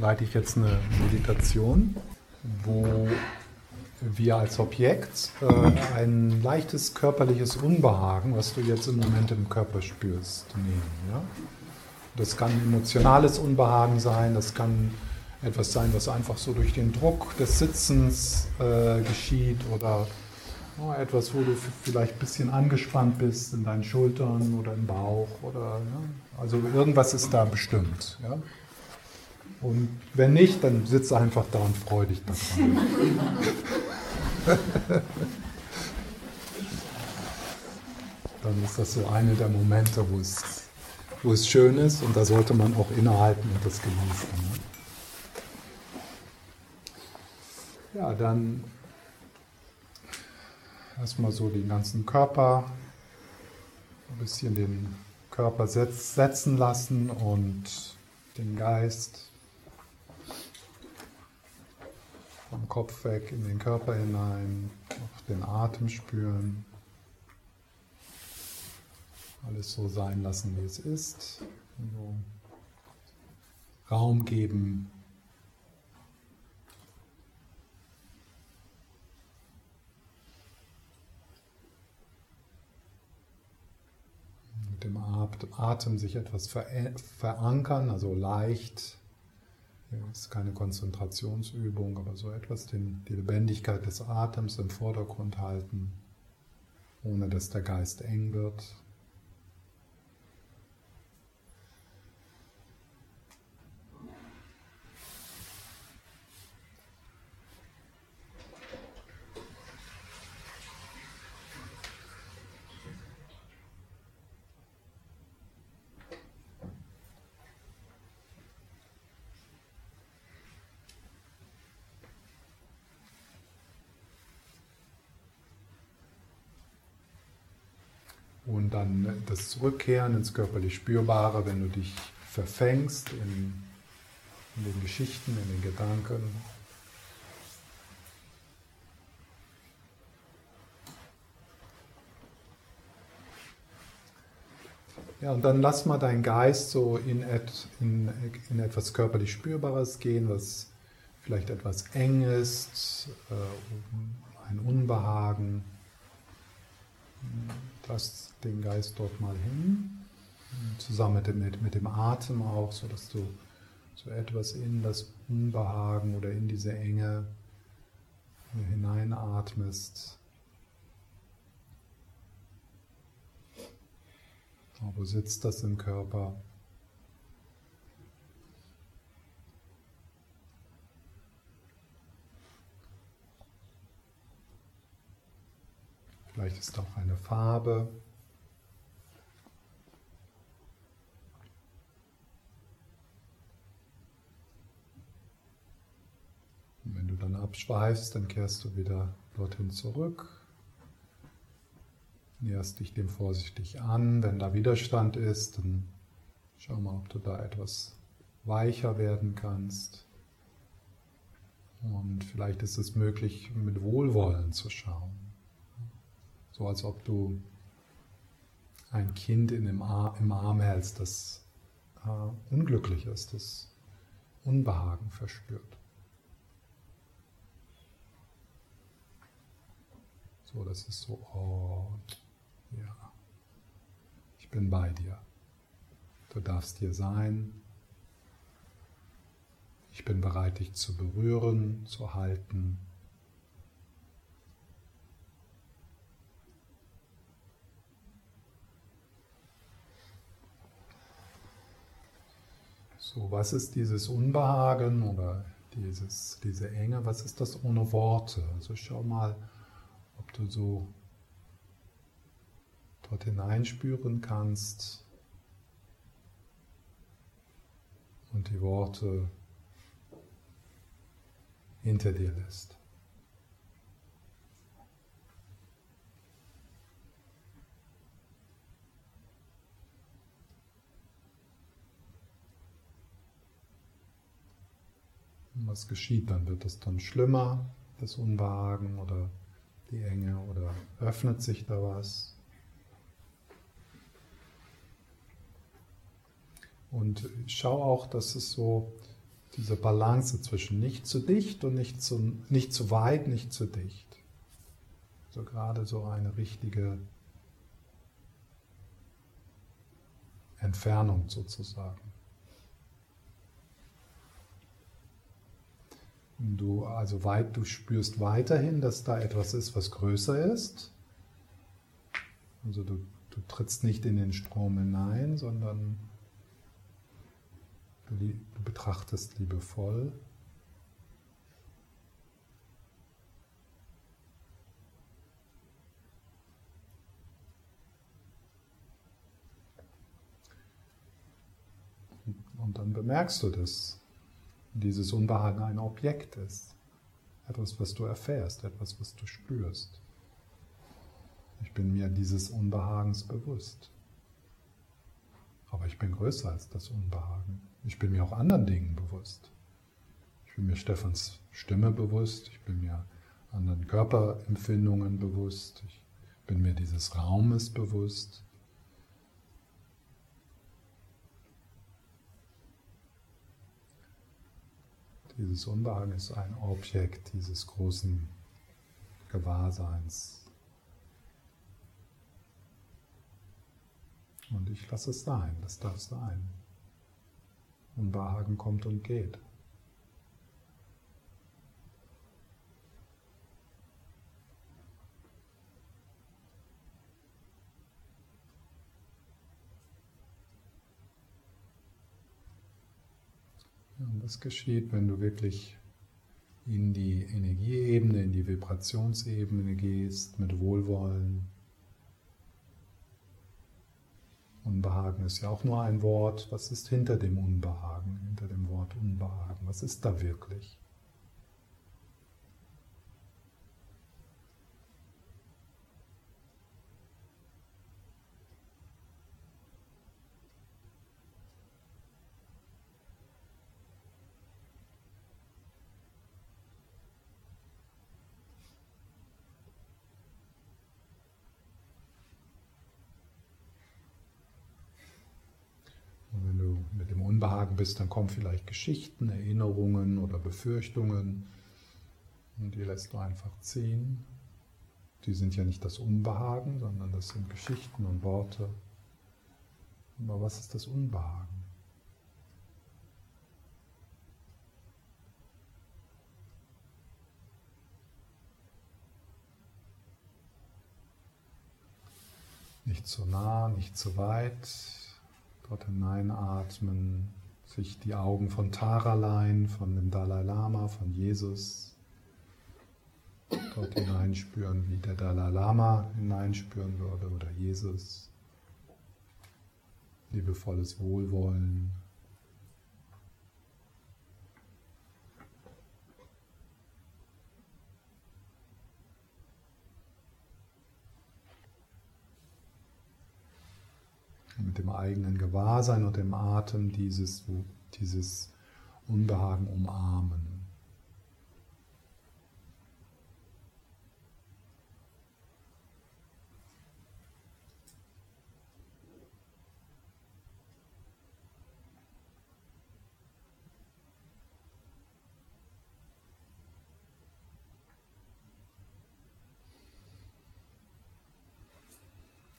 leite ich jetzt eine Meditation, wo wir als Objekt äh, ein leichtes körperliches Unbehagen, was du jetzt im Moment im Körper spürst, nehmen. Ja? Das kann emotionales Unbehagen sein, das kann etwas sein, was einfach so durch den Druck des Sitzens äh, geschieht oder oh, etwas, wo du vielleicht ein bisschen angespannt bist in deinen Schultern oder im Bauch oder ja? also irgendwas ist da bestimmt. Ja? Und wenn nicht, dann sitze einfach da und freu dich daran. dann ist das so eine der Momente, wo es, wo es schön ist und da sollte man auch innehalten und das genießen. Ne? Ja, dann erstmal so den ganzen Körper, ein bisschen den Körper setzen lassen und den Geist vom Kopf weg in den Körper hinein, auch den Atem spüren. Alles so sein lassen, wie es ist. So Raum geben mit dem Atem sich etwas verankern, also leicht. Das ist keine Konzentrationsübung, aber so etwas den, die Lebendigkeit des Atems im Vordergrund halten, ohne dass der Geist eng wird. Und dann das Zurückkehren ins körperlich Spürbare, wenn du dich verfängst in, in den Geschichten, in den Gedanken. Ja, und dann lass mal deinen Geist so in, et, in, in etwas körperlich Spürbares gehen, was vielleicht etwas eng ist, äh, ein Unbehagen. Lass den Geist dort mal hin, zusammen mit dem, mit, mit dem Atem auch, sodass du so etwas in das Unbehagen oder in diese Enge hineinatmest. Wo sitzt das im Körper? Vielleicht ist auch eine Farbe. Und wenn du dann abschweifst, dann kehrst du wieder dorthin zurück. Näherst dich dem vorsichtig an. Wenn da Widerstand ist, dann schau mal, ob du da etwas weicher werden kannst. Und vielleicht ist es möglich, mit Wohlwollen zu schauen. So als ob du ein Kind in dem Ar im Arm hältst, das äh, unglücklich ist, das Unbehagen verspürt. So, das ist so, oh, ja, ich bin bei dir. Du darfst hier sein. Ich bin bereit, dich zu berühren, zu halten. So, was ist dieses Unbehagen oder dieses, diese Enge? Was ist das ohne Worte? Also schau mal, ob du so dort hineinspüren kannst und die Worte hinter dir lässt. Was geschieht dann? Wird es dann schlimmer, das Unbehagen oder die Enge oder öffnet sich da was? Und schau auch, dass es so Diese Balance zwischen nicht zu dicht und nicht zu, nicht zu weit, nicht zu dicht. So gerade so eine richtige Entfernung sozusagen. Du also weit, du spürst weiterhin, dass da etwas ist, was größer ist. Also du, du trittst nicht in den Strom hinein, sondern du, du betrachtest liebevoll. Und dann bemerkst du das dieses Unbehagen ein Objekt ist. Etwas, was du erfährst, etwas, was du spürst. Ich bin mir dieses Unbehagens bewusst. Aber ich bin größer als das Unbehagen. Ich bin mir auch anderen Dingen bewusst. Ich bin mir Stefans Stimme bewusst. Ich bin mir anderen Körperempfindungen bewusst. Ich bin mir dieses Raumes bewusst. Dieses Unbehagen ist ein Objekt dieses großen Gewahrseins. Und ich lasse es sein, das darf sein. Unbehagen kommt und geht. Und das geschieht, wenn du wirklich in die Energieebene, in die Vibrationsebene gehst, mit Wohlwollen. Unbehagen ist ja auch nur ein Wort. Was ist hinter dem Unbehagen, hinter dem Wort Unbehagen? Was ist da wirklich? Unbehagen bist, dann kommen vielleicht Geschichten, Erinnerungen oder Befürchtungen und die lässt du einfach ziehen. Die sind ja nicht das Unbehagen, sondern das sind Geschichten und Worte. Aber was ist das Unbehagen? Nicht zu nah, nicht zu weit, Dort hineinatmen, sich die Augen von Taralein, von dem Dalai Lama, von Jesus, dort hineinspüren, wie der Dalai Lama hineinspüren würde oder Jesus. Liebevolles Wohlwollen. Mit dem eigenen Gewahrsein und dem Atem dieses, dieses Unbehagen umarmen.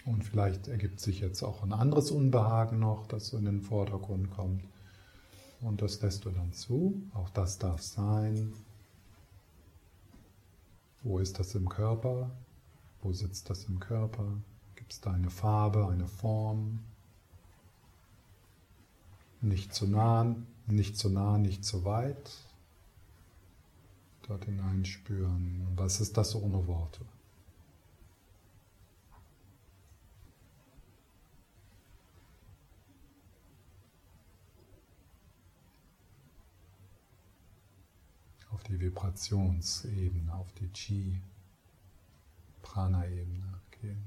Und vielleicht ergibt sich jetzt auch ein anderes Unbehagen noch, das so in den Vordergrund kommt. Und das lässt du dann zu. Auch das darf sein. Wo ist das im Körper? Wo sitzt das im Körper? Gibt es da eine Farbe, eine Form? Nicht zu nah, nicht zu nah, nicht zu weit. Dort hineinspüren. Was ist das ohne Worte? Auf die Vibrationsebene, auf die Chi-Prana-Ebene gehen.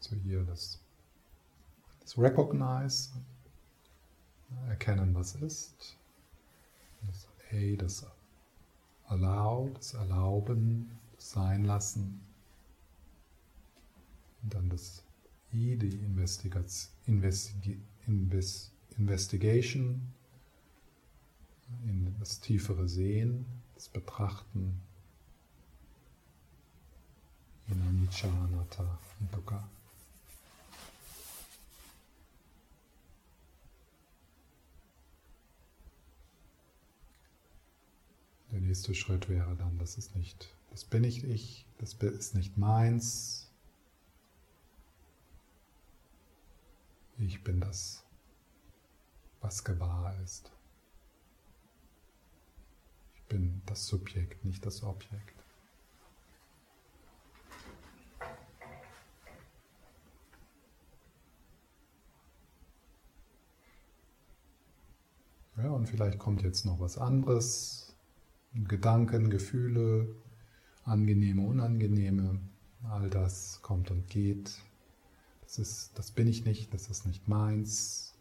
So hier das, das Recognize, erkennen, was ist. Das A, das Allow, das Erlauben, das Sein lassen. Und dann das I, die Investigation, Investi Investigation, in das tiefere Sehen, das Betrachten. Inanicca, Anatta und Dukkha. Nächste Schritt wäre dann, das ist nicht, das bin nicht ich, das ist nicht meins. Ich bin das, was gewahr ist. Ich bin das Subjekt, nicht das Objekt. Ja, und vielleicht kommt jetzt noch was anderes, Gedanken, Gefühle, angenehme, unangenehme, all das kommt und geht. Das, ist, das bin ich nicht, das ist nicht meins,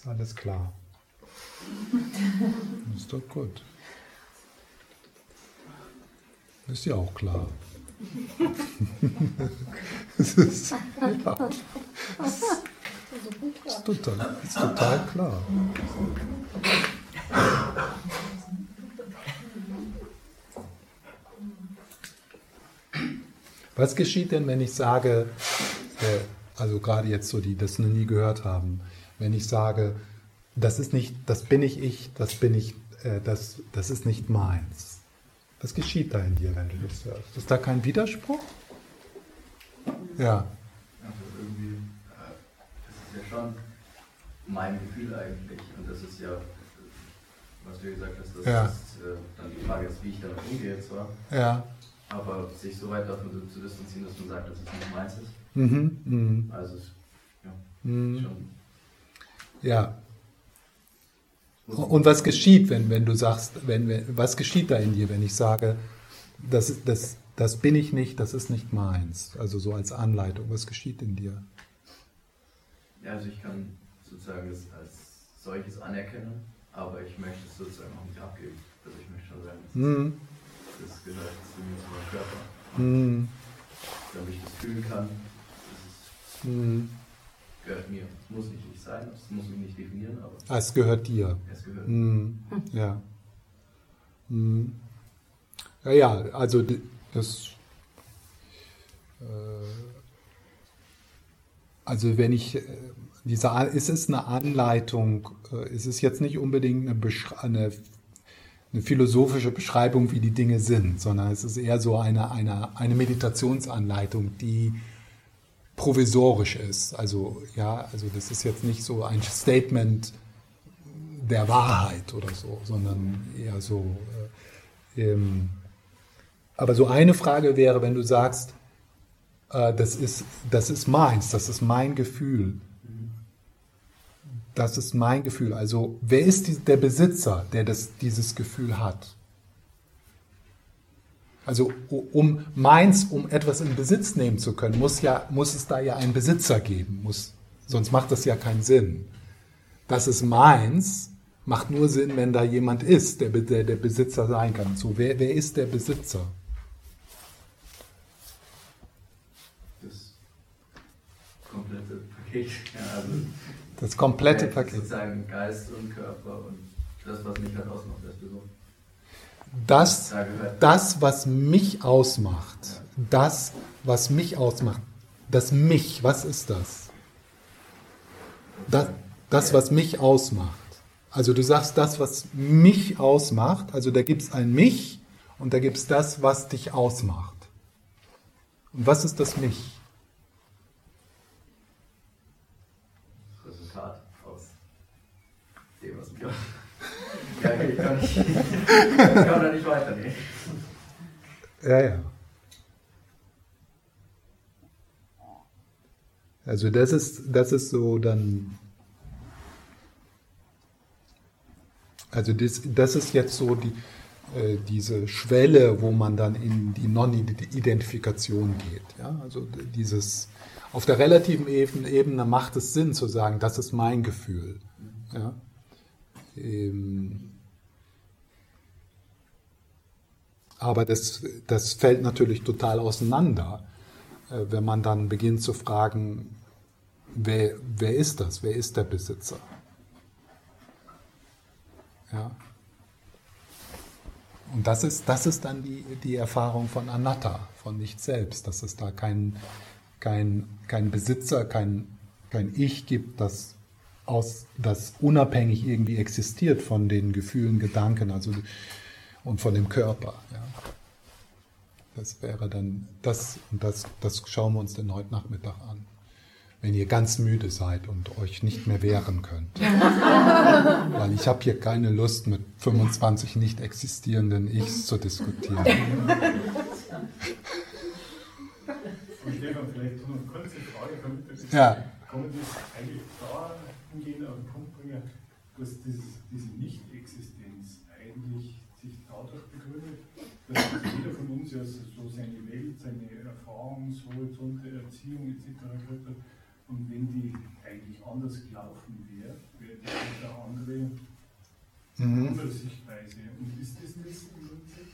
Ist alles klar. Ist doch gut. Ist ja auch klar. es ist, ja, ist, ist, total, ist total klar. Was geschieht denn, wenn ich sage, äh, also gerade jetzt so die, das noch nie gehört haben, wenn ich sage, das ist nicht, das bin ich ich, das bin ich, äh, das, das ist nicht meins. Was geschieht da in dir, wenn du das hörst? Ist da kein Widerspruch? Ja. Also irgendwie, äh, das ist ja schon mein Gefühl eigentlich. Und das ist ja, was du gesagt hast, das ja. ist äh, dann die Frage ist, wie ich damit umgehe zwar. Ja. Aber sich so weit davon zu distanzieren, dass man sagt, dass es nicht meins ist. Mhm, mh. Also, ja, Mhm. schon Ja. Und was geschieht, wenn, wenn du sagst, wenn, wenn, was geschieht da in dir, wenn ich sage, das, das, das bin ich nicht, das ist nicht meins? Also so als Anleitung, was geschieht in dir? Ja, also ich kann sozusagen es als solches anerkennen, aber ich möchte es sozusagen auch nicht abgeben. Also ich möchte schon sagen, Mhm. das gehört zu mir, zu meinem Körper. Mhm. Damit ich das fühlen kann, ist, Mhm. Gehört mir. Es muss nicht ich sein, es muss mich nicht definieren, aber Ah, es gehört dir. es gehört. Mhm. Ja. Mhm. Ja, ja, also das. Äh, also wenn ich äh, diese, ist es eine Anleitung, äh, ist es jetzt nicht unbedingt eine, Besch- eine, eine philosophische Beschreibung, wie die Dinge sind, sondern es ist eher so eine, eine, eine Meditationsanleitung, die provisorisch ist. Also ja, also das ist jetzt nicht so ein Statement der Wahrheit oder so, sondern eher so. Äh, ähm, aber so eine Frage wäre, wenn du sagst, äh, das, ist, das ist meins, das ist mein Gefühl. Das ist mein Gefühl. Also wer ist die, der Besitzer, der das, dieses Gefühl hat? Also um meins, um etwas in Besitz nehmen zu können, muss, ja, muss es da ja einen Besitzer geben. Muss, sonst macht das ja keinen Sinn. Das ist meins, macht nur Sinn, wenn da jemand ist, der, der der Besitzer sein kann. So, wer, wer ist der Besitzer? Das komplette Paket. Ja, also Das komplette Paket. Sozusagen Geist und Körper und das, was mich halt ausmacht als Person. Das, das, was mich ausmacht, das, was mich ausmacht, das Mich, was ist das? Das, das was mich ausmacht. Also du sagst das, was mich ausmacht. Also da gibt es ein Mich und da gibt es das, was dich ausmacht. Und was ist das Mich? Das Resultat aus dem, was mich ausmacht. Ja, kann, ich kann da nicht weiternehmen. Ja, ja. Also das ist, das ist so dann. Also das, das ist jetzt so die, äh, diese Schwelle, wo man dann in die Non-Identifikation geht. Ja? Also dieses auf der relativen Ebene macht es Sinn zu sagen, das ist mein Gefühl. Ja? Ähm, aber das, das fällt natürlich total auseinander äh, wenn man dann beginnt zu fragen, wer, wer ist das? Wer ist der Besitzer? Ja. Und das ist, das ist dann die, die Erfahrung von Anatta, von nicht selbst, dass es da keinen kein, kein Besitzer, kein, kein Ich gibt, das, aus, das unabhängig irgendwie existiert von den Gefühlen, Gedanken also, und von dem Körper. Ja. Das wäre dann das und das, das schauen wir uns dann heute Nachmittag an. Wenn ihr ganz müde seid und euch nicht mehr wehren könnt. Weil ich habe hier keine Lust, mit 25 nicht existierenden Ichs zu diskutieren. Stefan, vielleicht noch eine kurze Frage, damit das ja. man das eigentlich da hingehen auf den Punkt bringen, dass dieses, diese Nicht-Existenz eigentlich sich dadurch begründet, dass jeder von uns ja so seine Welt, seine Erfahrungshorizonte, Erziehung etc. gehört hat. Und wenn die eigentlich anders gelaufen wäre, wäre das eine andere, Mhm. Sichtweise. Und ist das nicht im Prinzip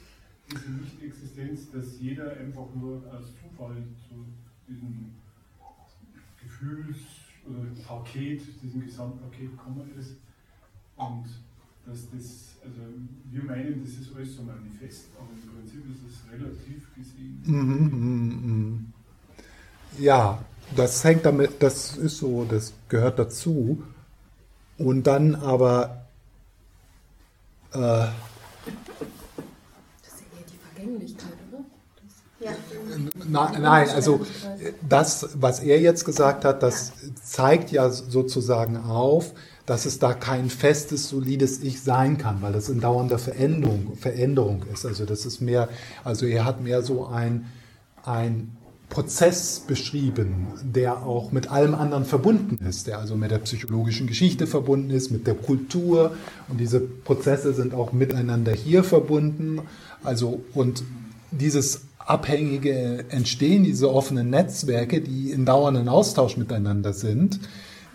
diese Nicht-Existenz, dass jeder einfach nur aus Zufall zu diesem Gefühls- oder Paket, diesem Gesamtpaket gekommen ist und dass das, also wir meinen, das ist alles so manifest, aber im Prinzip ist es relativ gesehen. Mhm. Ja, das hängt damit, das ist so, das gehört dazu. Und dann aber äh, Das ist ja eher die Vergänglichkeit, Na, nein, also das, was er jetzt gesagt hat, das zeigt ja sozusagen auf, dass es da kein festes, solides Ich sein kann, weil das in dauernder Veränderung, Veränderung ist. Also das ist mehr, also er hat mehr so ein, ein Prozess beschrieben, der auch mit allem anderen verbunden ist, der also mit der psychologischen Geschichte verbunden ist, mit der Kultur und diese Prozesse sind auch miteinander hier verbunden. Also und dieses abhängige Entstehen, diese offenen Netzwerke, die in dauernden Austausch miteinander sind,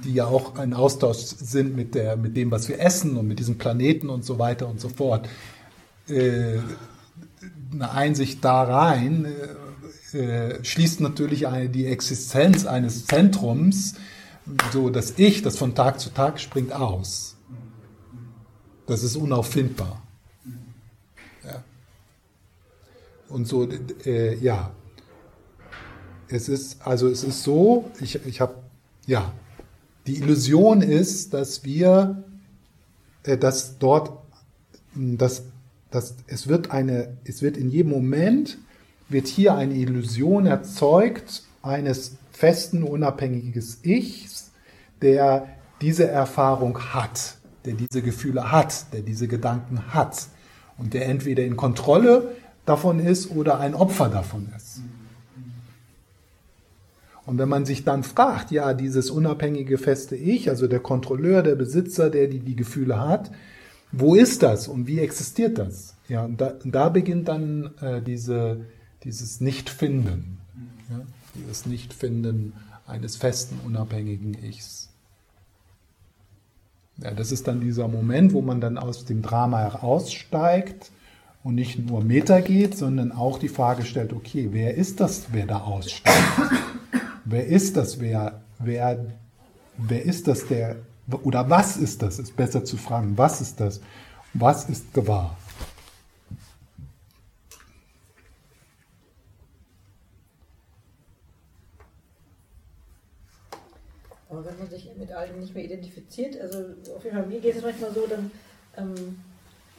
die ja auch ein Austausch sind mit, der, mit dem, was wir essen und mit diesem Planeten und so weiter und so fort. Äh, eine Einsicht da rein äh, schließt natürlich eine, die Existenz eines Zentrums, so das Ich, das von Tag zu Tag springt aus. Das ist unauffindbar. Ja. Und so, äh, ja. Es ist, also es ist so, ich, ich habe, ja, die Illusion ist, dass wir, äh, dass dort, dass, dass es wird eine, es wird in jedem Moment, wird hier eine Illusion erzeugt eines festen, unabhängiges Ichs, der diese Erfahrung hat, der diese Gefühle hat, der diese Gedanken hat und der entweder in Kontrolle davon ist oder ein Opfer davon ist. Und wenn man sich dann fragt, ja, dieses unabhängige feste Ich, also der Kontrolleur, der Besitzer, der die, die Gefühle hat, wo ist das und wie existiert das? Ja, und da, da beginnt dann äh, diese, dieses Nichtfinden, ja, dieses Nichtfinden eines festen, unabhängigen Ichs. Ja, das ist dann dieser Moment, wo man dann aus dem Drama heraussteigt und nicht nur Meter geht, sondern auch die Frage stellt, okay, wer ist das, wer da aussteigt? Wer ist das, wer, wer, wer ist das, der, oder was ist das, ist besser zu fragen, was ist das, was ist gewahr? mal, wenn man sich mit allem nicht mehr identifiziert. Also auf jeden Fall, mir geht es manchmal so, dann ähm,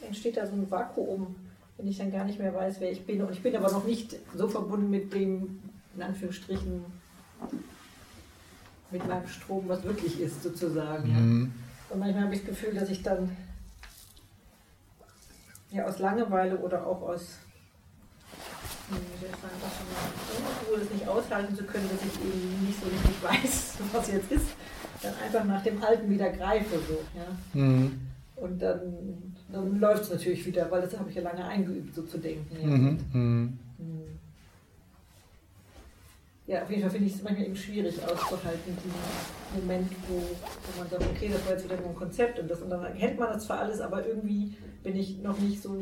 entsteht da so ein Vakuum, wenn ich dann gar nicht mehr weiß, wer ich bin. Und ich bin aber noch nicht so verbunden mit dem, in Anführungsstrichen, mit meinem Strom, was wirklich ist, sozusagen. Mhm. Und manchmal habe ich das Gefühl, dass ich dann ja aus Langeweile oder auch aus wohl es nicht aushalten zu können, dass ich eben nicht so richtig weiß, was jetzt ist, dann einfach nach dem Alten wieder greife. So, ja. Mhm. Und dann, dann läuft es natürlich wieder, weil das habe ich ja lange eingeübt, so zu denken. Ja, Mhm. Mhm. ja auf jeden Fall finde ich es manchmal eben schwierig auszuhalten, diesen Moment, wo, wo man sagt, okay, das war jetzt wieder nur ein Konzept und das und dann erkennt man das zwar alles, aber irgendwie bin ich noch nicht so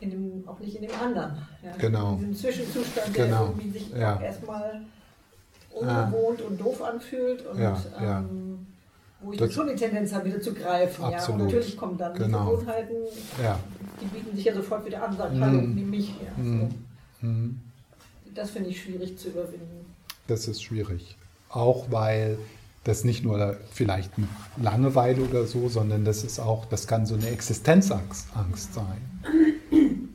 in dem, auch nicht in dem anderen. Ja? Genau. In diesem Zwischenzustand, Genau. der irgendwie sich Ja. erstmal ungewohnt und doof anfühlt und Ja, ja. ähm, wo ich Das- schon die Tendenz habe, wieder zu greifen. Ja? Und Absolut. natürlich kommen dann Genau. die Gewohnheiten, Ja. die bieten sich ja sofort wieder an, sagen, Mhm. hallo, nimm mich. Ja? Mhm. So. Mhm. Das finde ich schwierig zu überwinden. Das ist schwierig. Auch weil das nicht nur vielleicht mit Langeweile oder so, sondern das ist auch, das kann so eine Existenzangst Angst sein.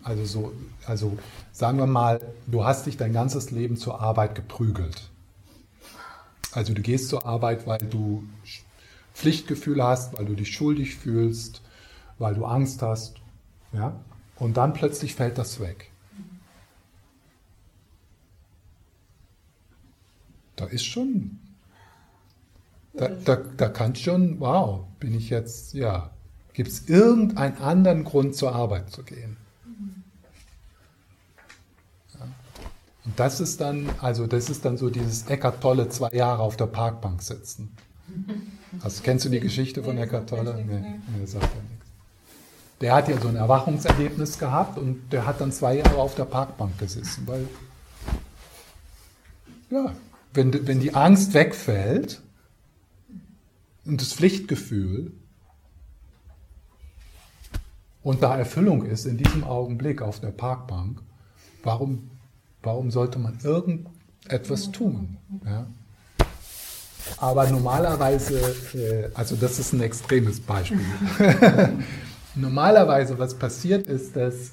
Also so, also sagen wir mal, du hast dich dein ganzes Leben zur Arbeit geprügelt. Also du gehst zur Arbeit, weil du Pflichtgefühle hast, weil du dich schuldig fühlst, weil du Angst hast, ja? Und dann plötzlich fällt das weg. Da ist schon, da, da, da kann schon, wow, bin ich jetzt, ja, gibt es irgendeinen anderen Grund zur Arbeit zu gehen? Und das ist dann, also das ist dann so dieses Eckart Tolle zwei Jahre auf der Parkbank sitzen. Also kennst du die Geschichte von Eckart Tolle? Nee, nee. sagt ja nichts. Der hat ja so ein Erwachungserlebnis gehabt und der hat dann zwei Jahre auf der Parkbank gesessen, weil ja, wenn, wenn die Angst wegfällt und das Pflichtgefühl und da Erfüllung ist in diesem Augenblick auf der Parkbank, warum, warum sollte man irgendetwas tun? Ja? Aber normalerweise, äh, also das ist ein extremes Beispiel. normalerweise, was passiert ist, dass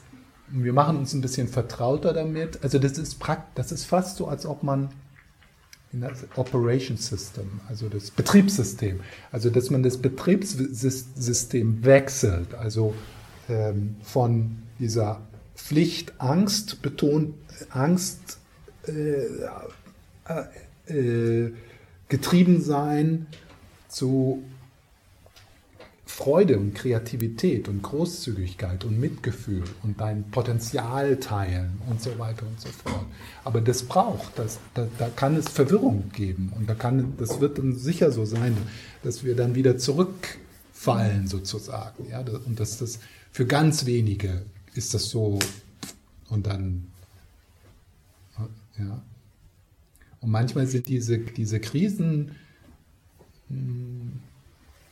wir machen uns ein bisschen vertrauter damit. Also das ist prakt, das ist fast so, als ob man in das Operation System, also das Betriebssystem, also dass man das Betriebssystem wechselt, also ähm, von dieser Pflicht, Angst betont, Angst äh, äh, äh, getrieben sein zu Freude und Kreativität und Großzügigkeit und Mitgefühl und dein Potenzial teilen und so weiter und so fort. Aber das braucht, das, da, da kann es Verwirrung geben und da kann, das wird dann sicher so sein, dass wir dann wieder zurückfallen sozusagen. Ja? Und dass das für ganz wenige ist das so und dann, ja. Und manchmal sind diese, diese Krisen, mh,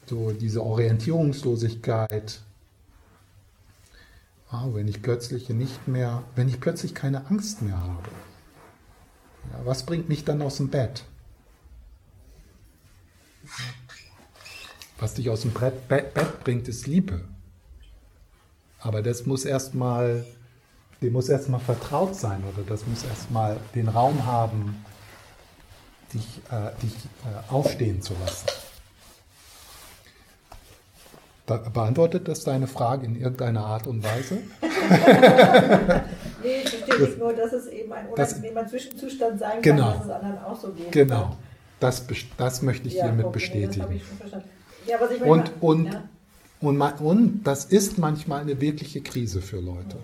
so diese Orientierungslosigkeit, ah, wenn ich plötzlich nicht mehr, wenn ich plötzlich keine Angst mehr habe, ja, was bringt mich dann aus dem Bett? Was dich aus dem Brett, Bett, Bett bringt, ist Liebe. Aber das muss erstmal, dem muss erstmal vertraut sein oder das muss erstmal den Raum haben, dich, äh, dich äh, aufstehen zu lassen. Be beantwortet das deine Frage in irgendeiner Art und Weise? Nee, ich verstehe nicht nur, dass es eben ein Das- unangenehmer Zwischenzustand sein Genau. kann, dass es anderen auch so geht. Genau. Das, das möchte ich Ja, hiermit okay, Das bestätigen. Ja, Und, und, ja. und, ma- und das ist manchmal eine wirkliche Krise für Leute.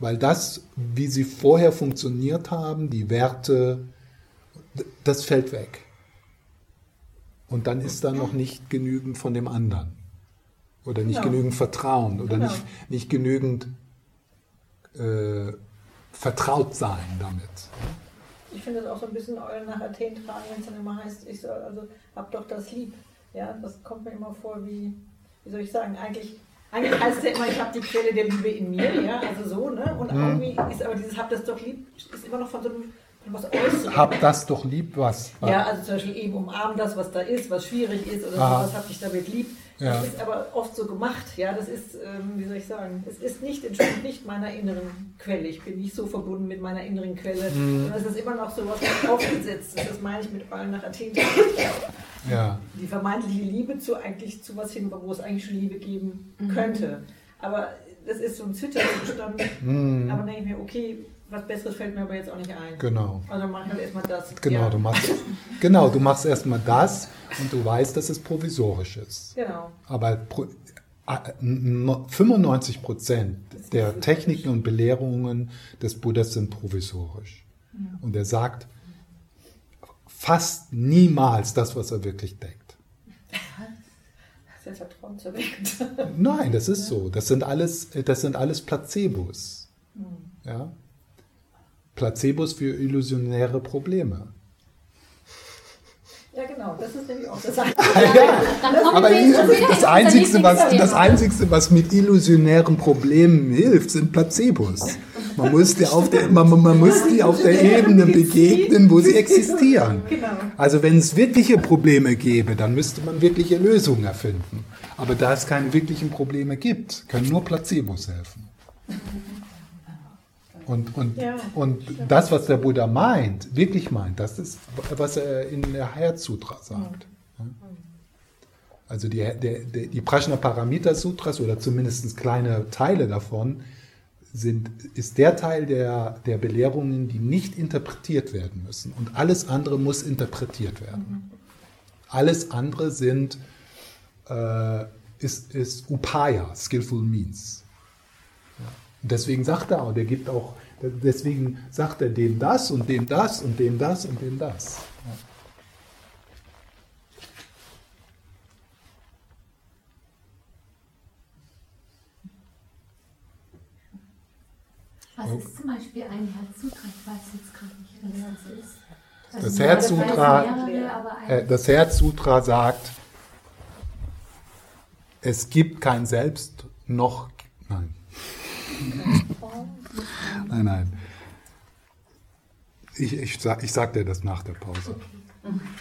Weil das, wie sie vorher funktioniert haben, die Werte, das fällt weg. Und dann ist da noch nicht genügend von dem anderen. Oder nicht Genau. genügend Vertrauen. Oder Genau. nicht, nicht genügend äh, vertraut sein damit. Ich finde es auch so ein bisschen Eulen nach Athen tragen, wenn es dann immer heißt, ich soll, also hab doch das lieb. Ja, das kommt mir immer vor wie, wie soll ich sagen, eigentlich, eigentlich heißt es ja immer, ich habe die Quelle der Liebe in mir, ja, also so, ne? Und Mhm. irgendwie ist aber dieses hab das doch lieb, ist immer noch von so einem. Hab das doch lieb, was. Ja, also zum Beispiel eben umarm das, was da ist, was schwierig ist oder Aha. sowas, hab dich damit lieb. Ja. Das ist aber oft so gemacht, ja, das ist, ähm, wie soll ich sagen, es ist nicht, entspricht nicht meiner inneren Quelle. Ich bin nicht so verbunden mit meiner inneren Quelle, Mhm. sondern es ist immer noch so was aufgesetzt ist. Das meine ich mit Eulen nach Athen. Ja. Die vermeintliche Liebe zu eigentlich zu was hin, wo es eigentlich schon Liebe geben könnte. Aber das ist so ein Zwitterzustand. Mhm. Aber dann denke ich mir, okay, was Besseres fällt mir aber jetzt auch nicht ein. Genau. Also mache ich halt erstmal das. Genau, ja. du machst, genau, du machst erstmal das und du weißt, dass es provisorisch ist. Genau. Aber pro- ah, n- 95 Prozent der Techniken und Belehrungen des Buddhas sind provisorisch. Und er sagt fast niemals das, was er wirklich denkt. Selbstvertrauen zerweckt. Nein, das ist so. Das sind alles, das sind alles Placebos. Ja? Placebos für illusionäre Probleme. Ja, genau, das ist nämlich auch das. Dann kommen Aber das Einzige, was, das. Einzige, was mit illusionären Problemen hilft, sind Placebos. Man muss die auf der, man, man muss die auf der Ebene begegnen, wo sie existieren. Genau. Also wenn es wirkliche Probleme gäbe, dann müsste man wirkliche Lösungen erfinden. Aber da es keine wirklichen Probleme gibt, können nur Placebos helfen. Und, und, Ja. und das, was der Buddha meint, wirklich meint, das ist, was er in der Herzsutra sagt. Also die, der, der, die Prajnaparamita Sutras oder zumindest kleine Teile davon sind, ist der Teil der, der Belehrungen, die nicht interpretiert werden müssen. Und alles andere muss interpretiert werden. Alles andere sind, äh, ist, ist Upaya, Skillful Means. Deswegen sagt er auch, der gibt auch, deswegen sagt er dem das und dem das und dem das und dem das. Was ist zum Beispiel ein Herzsutra? Ich weiß jetzt gerade nicht, was das ist. Also Das ein- Äh, Das Herzsutra sagt, es gibt kein Selbst noch. Nein. Nein, nein. Ich, ich, sag, ich sag dir das nach der Pause.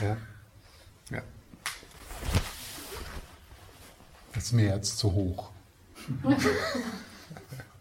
Ja? Ja. Das ist mir jetzt zu hoch.